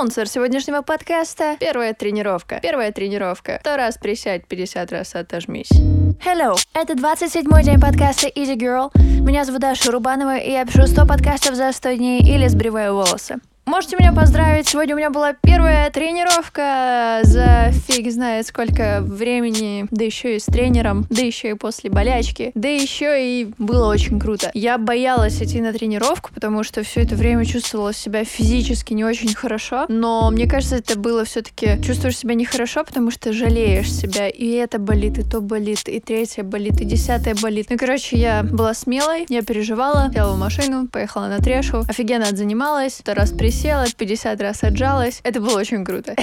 Спонсор сегодняшнего подкаста — первая тренировка. Первая тренировка. Сто раз присядь, 50 раз отожмись. Hello! Это 27-й день подкаста Easy Girl. Меня зовут Даша Рубанова, и я пишу 100 подкастов за 100 дней или сбриваю волосы. Можете меня поздравить, сегодня у меня была первая тренировка за фиг знает сколько времени, да еще и с тренером, да еще и после болячки, да еще и было очень круто. Я боялась идти на тренировку, потому что все это время чувствовала себя физически не очень хорошо, но мне кажется, это было все-таки чувствуешь себя нехорошо, потому что жалеешь себя, и это болит, и то болит, и третье болит, и десятое болит. Ну, короче, я была смелой, я переживала, села в машину, поехала на трешу, офигенно отзанималась, сто раз присела, присела, 50 раз отжалась. Это было очень круто.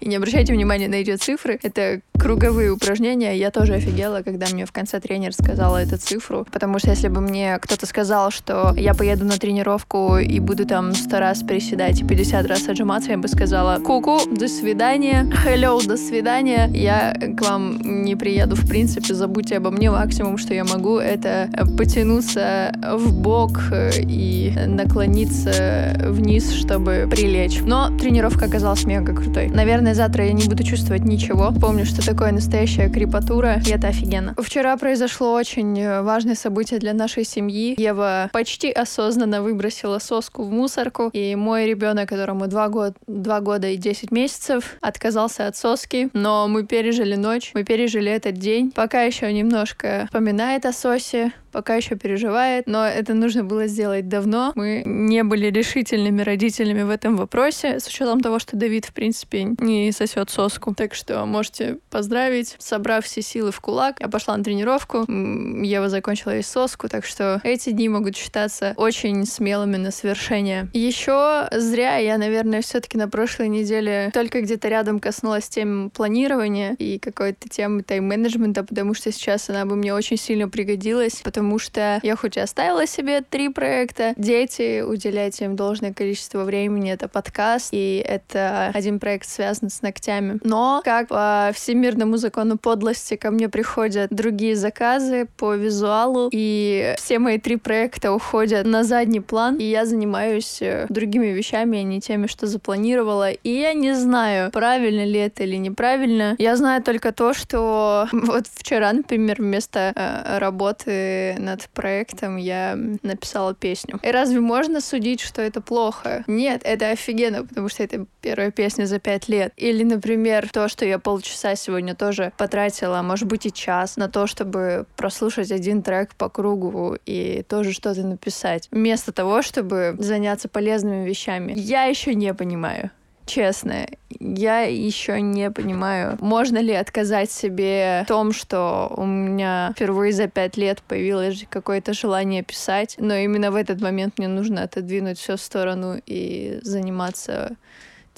И не обращайте внимания на эти цифры. Это круговые упражнения. Я тоже офигела, когда мне в конце тренер сказала эту цифру. Потому что если бы мне кто-то сказал, что я поеду на тренировку и буду там 100 раз приседать и 50 раз отжиматься, я бы сказала «Ку-ку, до свидания, hello, до свидания, я к вам не приеду в принципе, забудьте обо мне, максимум, что я могу, это потянуться в бок и наклониться вниз, чтобы прилечь. Но тренировка оказалась мега крутой. Наверное, завтра я не буду чувствовать ничего. Помню, что такое настоящая крепатура, и это офигенно. Вчера произошло очень э, важное событие для нашей семьи. Ева почти осознанно выбросила соску в мусорку, и мой ребенок, которому 2, год, 2 года и 10 месяцев, отказался от соски, но мы пережили ночь, мы пережили этот день. Пока еще немножко вспоминает о сосе, пока еще переживает, но это нужно было сделать давно. Мы не были решительными родителями в этом вопросе, с учетом того, что Давид, в принципе, не сосет соску. Так что можете поздравить. Собрав все силы в кулак, я пошла на тренировку. Ева закончила и соску, так что эти дни могут считаться очень смелыми на свершение. Еще зря я, наверное, все-таки на прошлой неделе только где-то рядом коснулась тем планирования и какой-то темы тайм-менеджмента, потому что сейчас она бы мне очень сильно пригодилась, потому что я хоть и оставила себе три проекта, дети, уделять им должное количество времени, это подкаст, и это один проект связан с ногтями. Но, как по всемирному закону подлости, ко мне приходят другие заказы по визуалу, и все мои три проекта уходят на задний план, и я занимаюсь э, другими вещами, а не теми, что запланировала. И я не знаю, правильно ли это или неправильно. Я знаю только то, что вот вчера, например, вместо э, работы над проектом я написала песню. И разве можно судить, что это плохо? Нет, это офигенно, потому что это первая песня за пять лет. Или, например, то, что я полчаса сегодня тоже потратила, может быть, и час на то, чтобы прослушать один трек по кругу и тоже что-то написать, вместо того, чтобы заняться полезными вещами. Я еще не понимаю, честно, я еще не понимаю, можно ли отказать себе в том, что у меня впервые за пять лет появилось какое-то желание писать, но именно в этот момент мне нужно отодвинуть все в сторону и заниматься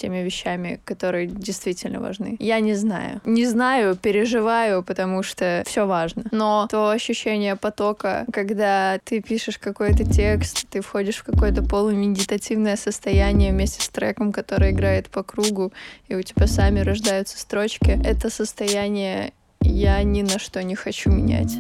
теми вещами, которые действительно важны. Я не знаю. Не знаю, переживаю, потому что все важно. Но то ощущение потока, когда ты пишешь какой-то текст, ты входишь в какое-то полумедитативное состояние вместе с треком, который играет по кругу, и у тебя сами рождаются строчки, это состояние я ни на что не хочу менять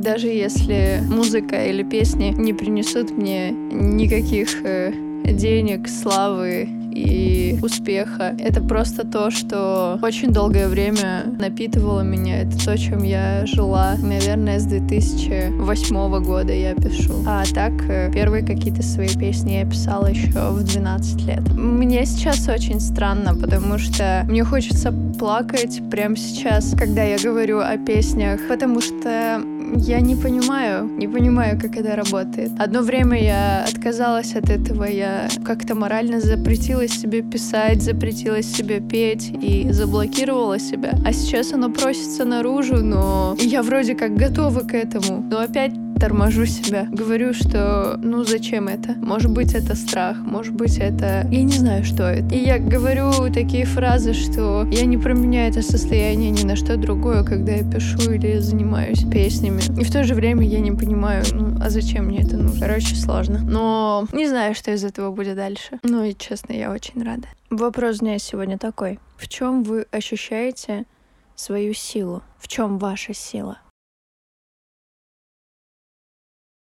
даже если музыка или песни не принесут мне никаких э, денег, славы и успеха. Это просто то, что очень долгое время напитывало меня. Это то, чем я жила. Наверное, с 2008 года я пишу. А так, э, первые какие-то свои песни я писала еще в 12 лет. Мне сейчас очень странно, потому что мне хочется плакать прямо сейчас, когда я говорю о песнях, потому что я не понимаю, не понимаю, как это работает. Одно время я отказалась от этого, я как-то морально запретила себе писать, запретила себе петь и заблокировала себя. А сейчас оно просится наружу, но я вроде как готова к этому. Но опять торможу себя. Говорю, что ну зачем это? Может быть, это страх, может быть, это... Я не знаю, что это. И я говорю такие фразы, что я не променяю это состояние ни на что другое, когда я пишу или занимаюсь песнями. И в то же время я не понимаю, ну, а зачем мне это нужно? Короче, сложно. Но не знаю, что из этого будет дальше. Ну и честно, я очень рада. Вопрос дня сегодня такой. В чем вы ощущаете свою силу? В чем ваша сила?